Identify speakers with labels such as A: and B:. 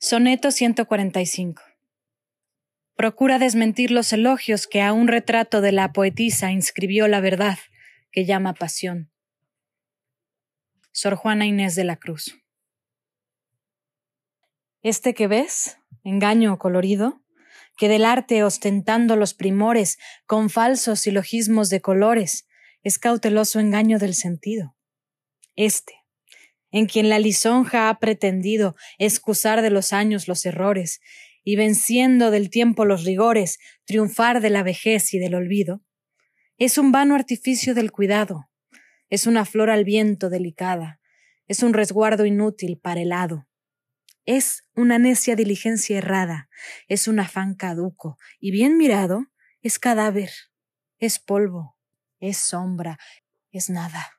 A: Soneto 145 Procura desmentir los elogios que a un retrato de la poetisa inscribió la verdad que llama pasión. Sor Juana Inés de la Cruz. Este que ves, engaño colorido, que del arte ostentando los primores con falsos silogismos de colores, es cauteloso engaño del sentido. Este, en quien la lisonja ha pretendido excusar de los años los errores y venciendo del tiempo los rigores, triunfar de la vejez y del olvido, es un vano artificio del cuidado, es una flor al viento delicada, es un resguardo inútil para el hado, es una necia diligencia errada, es un afán caduco, y bien mirado, es cadáver, es polvo, es sombra, es nada.